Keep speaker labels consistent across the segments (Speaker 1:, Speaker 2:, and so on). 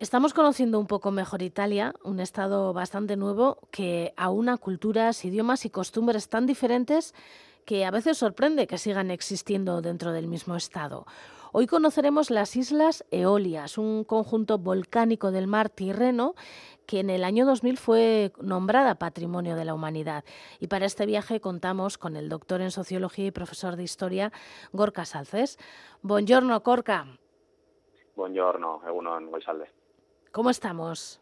Speaker 1: Estamos conociendo un poco mejor Italia, un estado bastante nuevo que aúna culturas, idiomas y costumbres tan diferentes que a veces sorprende que sigan existiendo dentro del mismo estado. Hoy conoceremos las Islas Eolias, un conjunto volcánico del mar Tirreno que en el año 2000 fue nombrada Patrimonio de la Humanidad. Y para este viaje contamos con el doctor en Sociología y profesor de Historia, Gorka Salces. Buongiorno, Gorka.
Speaker 2: Buongiorno, Egunon Goizalde.
Speaker 1: ¿Cómo estamos?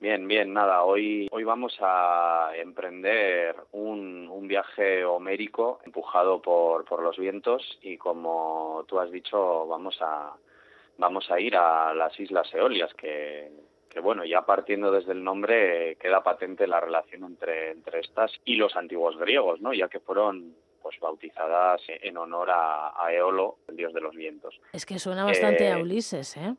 Speaker 2: Bien, bien, nada, hoy, hoy vamos a emprender un, un viaje homérico empujado por, por los vientos y como tú has dicho, vamos a, vamos a ir a las Islas Eolias, que, que bueno, ya partiendo desde el nombre queda patente la relación entre, entre estas y los antiguos griegos, ¿no? Ya que fueron pues bautizadas en honor a, a Eolo, el dios de los vientos.
Speaker 1: Es que suena bastante
Speaker 2: Eh,
Speaker 1: a Ulises, ¿eh?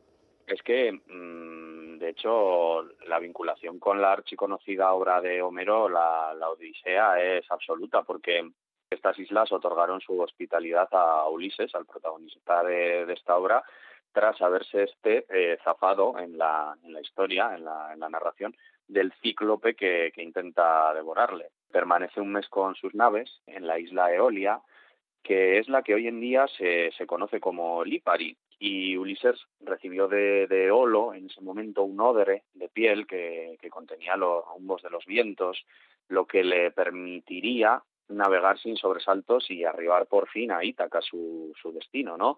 Speaker 2: Es que, mm, de hecho, la vinculación con la archiconocida obra de Homero, la, Odisea, es absoluta, porque estas islas otorgaron su hospitalidad a Ulises, al protagonista de, esta obra, tras haberse este eh, zafado en la, historia, en la, narración, del cíclope que, que intenta devorarle. Permanece un mes con sus naves en la isla Eolia, que es la que hoy en día se, se conoce como Lipari, y Ulises recibió de, Eolo en ese momento un odre de piel que, contenía los rumbos de los vientos, lo que le permitiría navegar sin sobresaltos y arribar por fin a Ítaca, su, su destino, ¿no?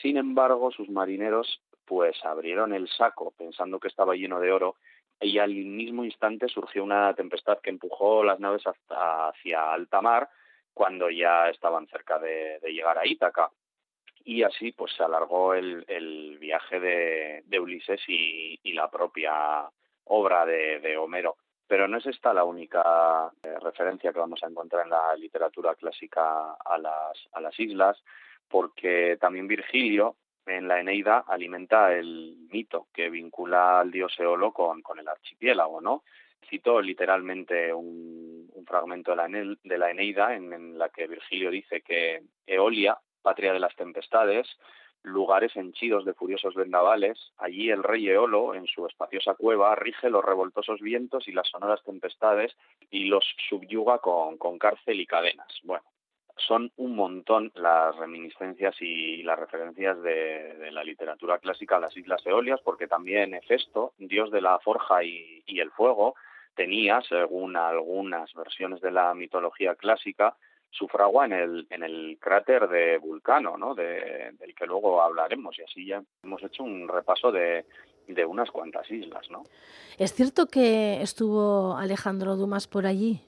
Speaker 2: Sin embargo, sus marineros pues abrieron el saco pensando que estaba lleno de oro y al mismo instante surgió una tempestad que empujó las naves hasta, hacia alta mar cuando ya estaban cerca de, de llegar a Ítaca y así pues se alargó el, el viaje de, de Ulises y, y, la propia obra de, de, Homero. Pero no es esta la única eh, referencia que vamos a encontrar en la literatura clásica a las, a las islas, porque también Virgilio en la Eneida alimenta el mito que vincula al dios Eolo con, con el archipiélago, ¿no? Cito literalmente un, un fragmento de la, de la Eneida en, en la que Virgilio dice que Eolia, patria de las tempestades, lugares henchidos de furiosos vendavales, allí el rey Eolo, en su espaciosa cueva, rige los revoltosos vientos y las sonoras tempestades y los subyuga con, con cárcel y cadenas. Bueno, son un montón las reminiscencias y las referencias de, la literatura clásica a las Islas Eolias, porque también Hefesto, dios de la forja y el fuego, tenía, según algunas versiones de la mitología clásica, su fragua en el, en el cráter de Vulcano, ¿no? De, del que luego hablaremos. Y así ya hemos hecho un repaso de, de unas cuantas islas, ¿no?
Speaker 1: ¿Es cierto que estuvo Alejandro Dumas por allí?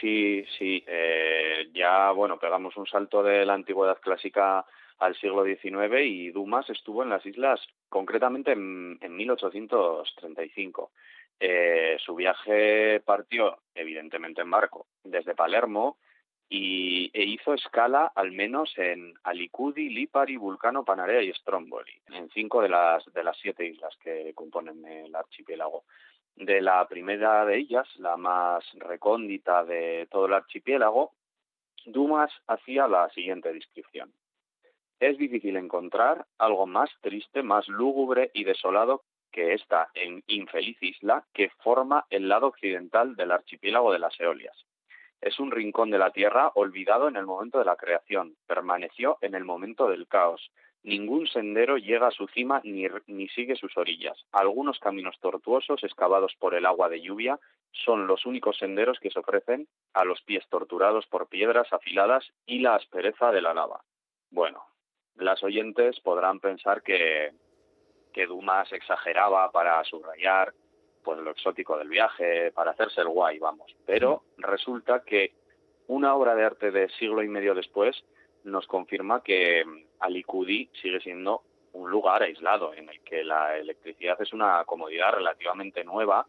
Speaker 2: Sí, sí. Eh, ya, bueno, pegamos un salto de la antigüedad clásica al siglo XIX y Dumas estuvo en las islas concretamente en, en 1835. Eh, su viaje partió, evidentemente, en barco desde Palermo y e hizo escala al menos en Alicudi, Lipari, Vulcano, Panarea y Stromboli, en cinco de las, de las siete islas que componen el archipiélago. De la primera de ellas, la más recóndita de todo el archipiélago, Dumas hacía la siguiente descripción. Es difícil encontrar algo más triste, más lúgubre y desolado que esta en infeliz isla que forma el lado occidental del archipiélago de las Eolias es un rincón de la Tierra olvidado en el momento de la creación, permaneció en el momento del caos. Ningún sendero llega a su cima ni, ni, sigue sus orillas. Algunos caminos tortuosos excavados por el agua de lluvia son los únicos senderos que se ofrecen a los pies torturados por piedras afiladas y la aspereza de la lava. Bueno, las oyentes podrán pensar que, que Dumas exageraba para subrayar pues lo exótico del viaje, para hacerse el guay, vamos. Pero resulta que una obra de arte de siglo y medio después nos confirma que Alicudi sigue siendo un lugar aislado en el que la electricidad es una comodidad relativamente nueva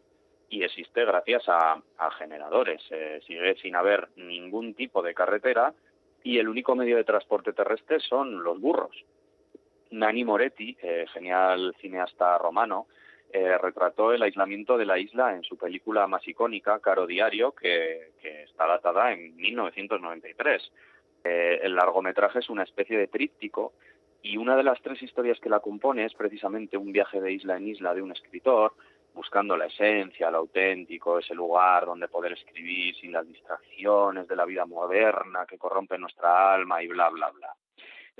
Speaker 2: y existe gracias a, a generadores. Eh, sigue sin haber ningún tipo de carretera y el único medio de transporte terrestre son los burros. Nani Moretti, eh, genial cineasta romano, eh, retrató el aislamiento de la isla en su película más icónica, Caro Diario, que, está datada en 1993. Eh, el largometraje es una especie de tríptico Y una de las tres historias que la compone es precisamente un viaje de isla en isla de un escritor, buscando la esencia, lo auténtico, ese lugar donde poder escribir sin las distracciones de la vida moderna que corrompe nuestra alma y bla, bla, bla.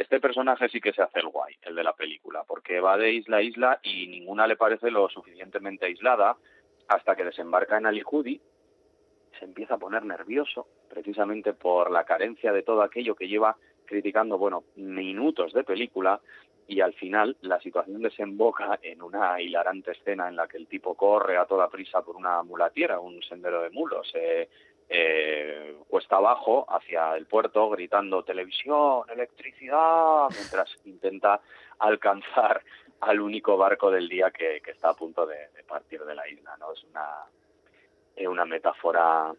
Speaker 2: Este personaje sí que se hace el guay, el de la película, porque va de isla a isla y ninguna le parece lo suficientemente aislada hasta que desembarca en Alicudi, se empieza a poner nervioso, precisamente por la carencia de todo aquello que lleva criticando, bueno, minutos de película, y al final la situación desemboca en una hilarante escena en la que el tipo corre a toda prisa por una mulatiera, un sendero de mulos, eh, eh, cuesta abajo hacia el puerto gritando televisión, electricidad, mientras intenta alcanzar al único barco del día que, está a punto de, partir de la isla. ¿no? Es una, una metáfora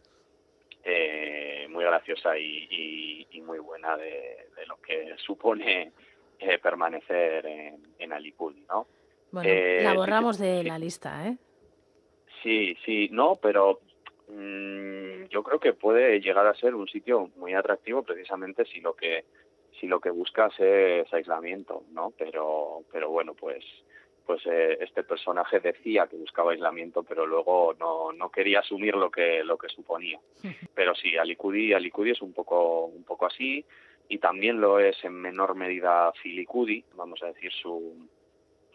Speaker 2: eh, muy graciosa y, muy buena de, lo que supone eh, permanecer en, en ¿no?
Speaker 1: Bueno, eh, la borramos de la lista, ¿eh?
Speaker 2: Sí, sí, no, pero mm, yo creo que puede llegar a ser un sitio muy atractivo precisamente si lo que si lo que buscas es aislamiento, ¿no? Pero pero bueno, pues pues eh, este personaje decía que buscaba aislamiento, pero luego no, no quería asumir lo que lo que suponía. Pero sí, Alicudi, Alicudi es un poco un poco así y también lo es en menor medida Filicudi, vamos a decir su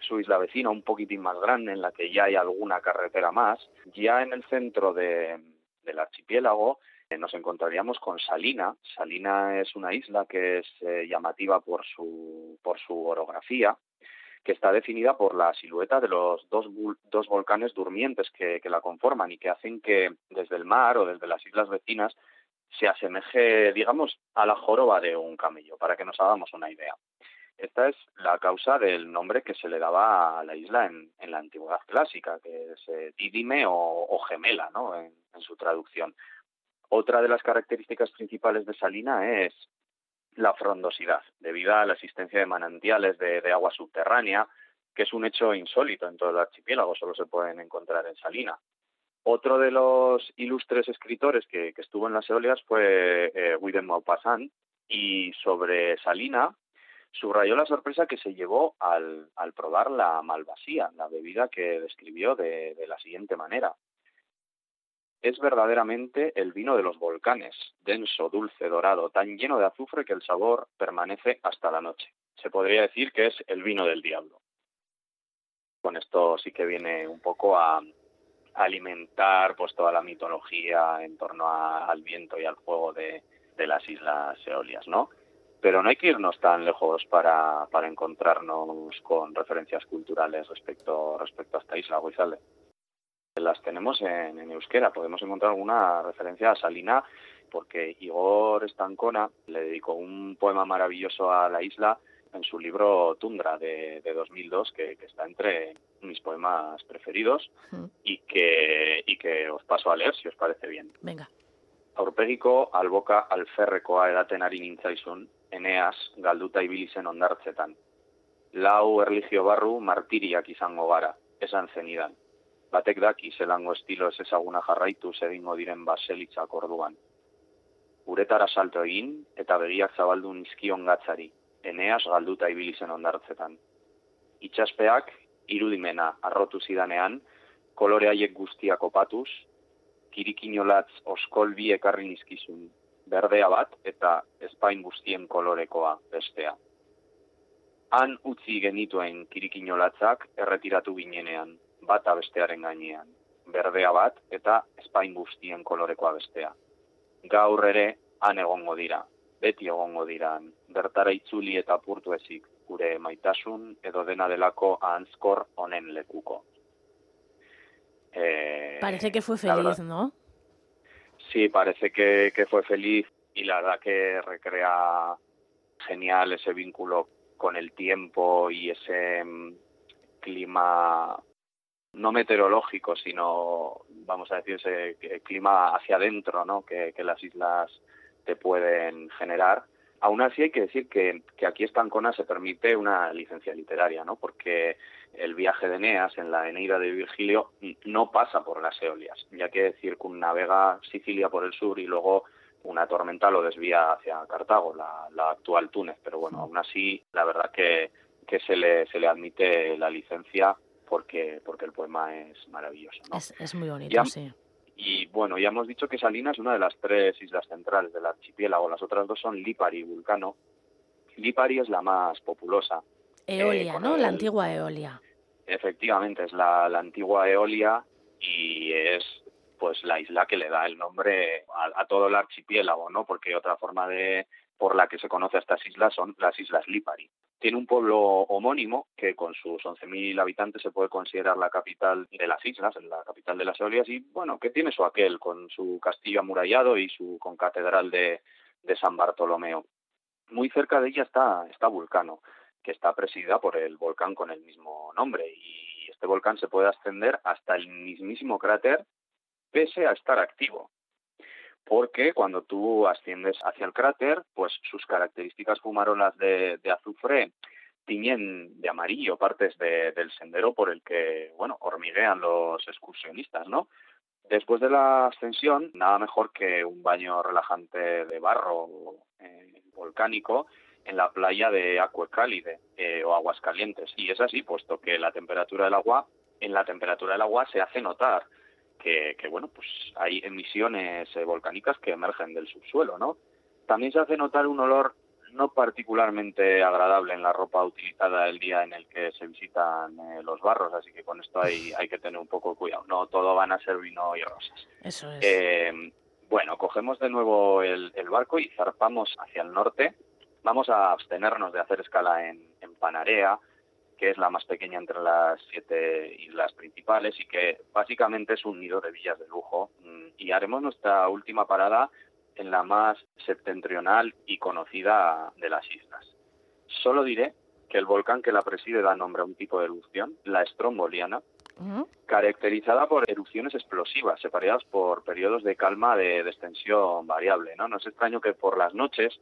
Speaker 2: su isla vecina un poquitín más grande en la que ya hay alguna carretera más. Ya en el centro de, del archipiélago eh, nos encontraríamos con Salina. Salina es una isla que es eh, llamativa por su, por su orografía que está definida por la silueta de los dos, dos volcanes durmientes que, la conforman y que hacen que desde el mar o desde las islas vecinas se asemeje, digamos, a la joroba de un camello, para que nos hagamos una idea. Esta es la causa del nombre que se le daba a la isla en, la antigüedad clásica, que es eh, Didime o, gemela, ¿no? en su traducción. Otra de las características principales de Salina es la frondosidad, debido a la existencia de manantiales de, agua subterránea, que es un hecho insólito en todo el archipiélago, solo se pueden encontrar en Salina. Otro de los ilustres escritores que, estuvo en las Eolias fue eh, Maupassant, y sobre Salina subrayó la sorpresa que se llevó al, probar la malvasía, la bebida que describió de la siguiente manera es verdaderamente el vino de los volcanes, denso, dulce, dorado, tan lleno de azufre que el sabor permanece hasta la noche. Se podría decir que es el vino del diablo. Con esto sí que viene un poco a, alimentar pues toda la mitología en torno al viento y al fuego de, las islas Eolias, ¿no? Pero no hay que irnos tan lejos para, para encontrarnos con referencias culturales respecto, respecto a esta isla, Guizale las tenemos en, euskera. Podemos encontrar alguna referencia a Salina porque Igor Estancona le dedicó un poema maravilloso a la isla en su libro Tundra de, 2002, que, está entre mis poemas preferidos y, que, y que os paso a leer si os parece bien.
Speaker 1: Venga.
Speaker 2: Aurpegiko alboka alferrekoa edaten ari nintzaizun, eneas galduta ibili zen ondartzetan. Lau erligio barru martiriak izango gara, esan zenidan batek daki zelango estilo ez ezaguna jarraitu egingo diren baselitzak orduan. Uretara salto egin eta begiak zabaldu nizkion gatzari, eneaz galduta ibili zen ondartzetan. Itxaspeak irudimena arrotu zidanean, kolore haiek guztiak opatuz, kirikinolatz oskol bi ekarri nizkizun, berdea bat eta espain guztien kolorekoa bestea. Han utzi genituen kirikinolatzak erretiratu ginenean, bata bestearen gainean, berdea bat eta espain guztien kolorekoa bestea. Gaur ere han egongo dira, beti egongo dira, bertara itzuli eta purtu ezik, gure maitasun edo dena delako ahantzkor honen lekuko.
Speaker 1: Eh, parece que fue feliz, ¿no?
Speaker 2: Sí, parece que, que fue feliz y la verdad que recrea genial ese vínculo con el tiempo y ese mm, clima no meteorológico, sino, vamos a decir, ese clima hacia adentro ¿no? que, las islas te pueden generar. Aún así hay que decir que, que aquí en Ancona se permite una licencia literaria, ¿no? porque el viaje de Eneas en la Eneida de Virgilio no pasa por las Eolias, ya que circunnavega Sicilia por el sur y luego una tormenta lo desvía hacia Cartago, la, actual Túnez, pero bueno, aún así la verdad que, que se, le, se le admite la licencia porque, porque el poema es maravilloso.
Speaker 1: Es, muy bonito, sí.
Speaker 2: Y bueno, ya hemos dicho que Salina es una de las tres islas centrales del archipiélago, las otras dos son Lipari y Vulcano. Lipari es la más populosa.
Speaker 1: Eolia, ¿no? La antigua Eolia.
Speaker 2: Efectivamente, es la, la antigua Eolia y es pues la isla que le da el nombre a, todo el archipiélago, ¿no? Porque otra forma de por la que se conoce a estas islas son las islas Lipari. Tiene un pueblo homónimo que con sus 11.000 habitantes se puede considerar la capital de las islas, la capital de las Eolias y bueno, que tiene su aquel con su castillo amurallado y su concatedral de, de San Bartolomeo. Muy cerca de ella está, está Vulcano, que está presidida por el volcán con el mismo nombre y este volcán se puede ascender hasta el mismísimo cráter pese a estar activo. Porque cuando tú asciendes hacia el cráter, pues sus características fumarolas de, azufre tiñen de amarillo partes del sendero por el que, bueno, hormiguean los excursionistas, ¿no? Después de la ascensión, nada mejor que un baño relajante de barro eh, volcánico en la playa de Acuecálide eh, o Aguas Calientes. Y es así, puesto que la temperatura del agua, en la temperatura del agua se hace notar que, bueno, pues hay emisiones eh, volcánicas que emergen del subsuelo, ¿no? También se hace notar un olor no particularmente agradable en la ropa utilizada el día en el que se visitan eh, los barros, así que con esto hay, hay que tener un poco de cuidado. No todo van a ser vino y rosas.
Speaker 1: Eso es.
Speaker 2: Eh, bueno, cogemos de nuevo el, barco y zarpamos hacia el norte. Vamos a abstenernos de hacer escala en, en Panarea, que es la más pequeña entre las siete islas principales y que básicamente es un nido de villas de lujo. Mm, y haremos nuestra última parada en la más septentrional y conocida de las islas. Solo diré que el volcán que la preside da nombre a un tipo de erupción, la estromboliana, caracterizada por erupciones explosivas, separadas por periodos de calma de, de extensión variable. ¿no? no es extraño que por las noches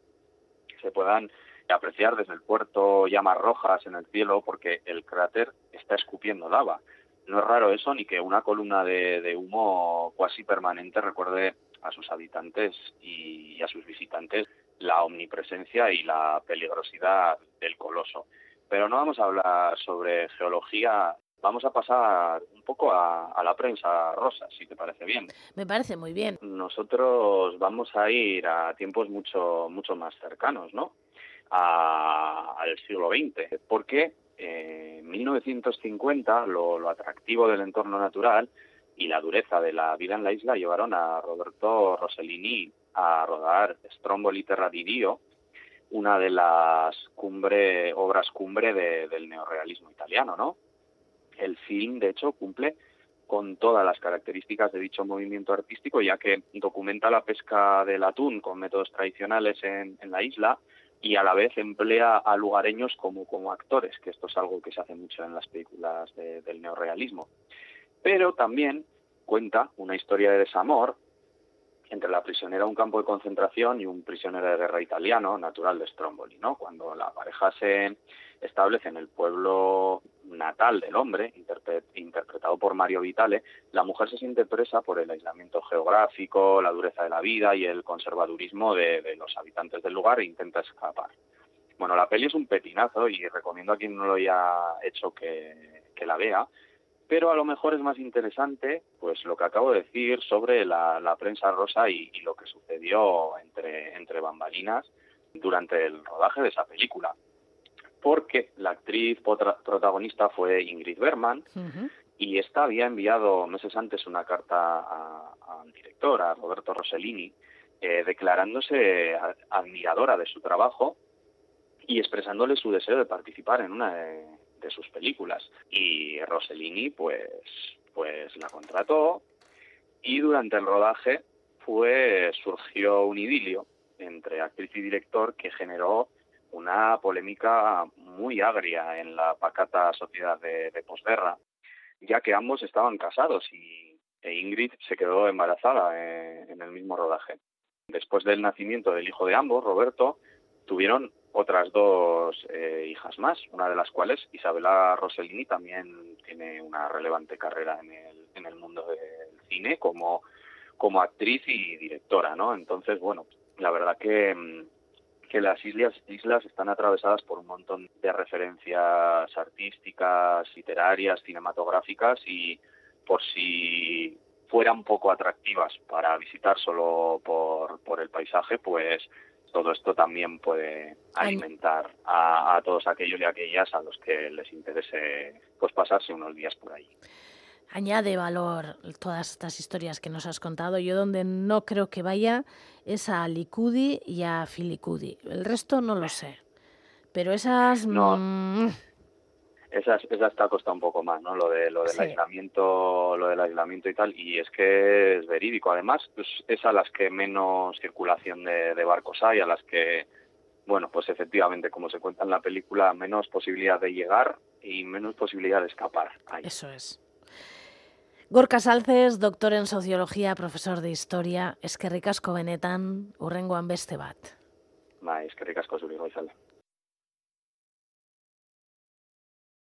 Speaker 2: se puedan apreciar desde el puerto llamas rojas en el cielo porque el cráter está escupiendo lava. No es raro eso ni que una columna de, humo cuasi permanente recuerde a sus habitantes y a sus visitantes la omnipresencia y la peligrosidad del coloso. Pero no vamos a hablar sobre geología, vamos a pasar un poco a, a, la prensa rosa, si te parece bien.
Speaker 1: Me parece muy bien.
Speaker 2: Nosotros vamos a ir a tiempos mucho, mucho más cercanos, ¿no? al siglo XX, porque eh, en 1950 lo, atractivo del entorno natural y la dureza de la vida en la isla llevaron a Roberto Rossellini a rodar Stromboli Terra di Dio, una de las cumbre, obras cumbre del neorealismo italiano, ¿no? El film, de hecho, cumple con todas las características de dicho movimiento artístico, ya que documenta la pesca del atún con métodos tradicionales en la isla, y a la vez emplea a lugareños como, como actores, que esto es algo que se hace mucho en las películas del neorealismo. Pero también cuenta una historia de desamor entre la prisionera de un campo de concentración y un prisionero de guerra italiano, natural de Stromboli, ¿no? Cuando la pareja se establece en el pueblo natal del hombre, interpretado por Mario Vitale, la mujer se siente presa por el aislamiento geográfico, la dureza de la vida y el conservadurismo de, los habitantes del lugar e intenta escapar. Bueno, la peli es un petinazo y recomiendo a quien no lo haya hecho que la vea, pero a lo mejor es más interesante pues lo que acabo de decir sobre la, prensa rosa y, lo que sucedió entre, entre bambalinas durante el rodaje de esa película. Porque la actriz protagonista fue Ingrid Bergman y esta había enviado meses antes una carta al director, a Roberto Rossellini, eh, declarándose admiradora de su trabajo y expresándole su deseo de participar en una de, de sus películas. Y Rossellini, pues, pues la contrató y durante el rodaje pues surgió un idilio entre actriz y director que generó una polémica muy agria en la pacata sociedad de, posguerra, ya que ambos estaban casados y e Ingrid se quedó embarazada en el mismo rodaje. Después del nacimiento del hijo de ambos, Roberto, tuvieron otras dos eh, hijas más, una de las cuales, Isabela Rossellini, también tiene una relevante carrera en el, en el mundo del cine como como actriz y directora, ¿no? Entonces, bueno, la verdad que, mm, que las islas, están atravesadas por un montón de referencias artísticas, literarias, cinematográficas y por si fueran poco atractivas para visitar solo por, por el paisaje, pues todo esto también puede alimentar a, a, todos aquellos y aquellas a los que les interese pues pasarse unos días por ahí
Speaker 1: añade valor todas estas historias que nos has contado. Yo donde no creo que vaya es a Licudi y a Filicudi. El resto no lo sé. Pero esas...
Speaker 2: No. Mm, esas, esas te ha costado un poco más, ¿no? Lo de lo del aislamiento, lo del aislamiento y tal, y es que es verídico. Además, pues, es a las que menos circulación de, de barcos hay, a las que, bueno, pues efectivamente, como se cuenta en la película, menos posibilidad de llegar y menos posibilidad de escapar. Hay.
Speaker 1: Eso es. Gorka Salces, doctor en sociología, profesor de historia, eskerrik asko benetan, urrengoan beste bat.
Speaker 2: Bai, eskerrik asko zuri goizalde.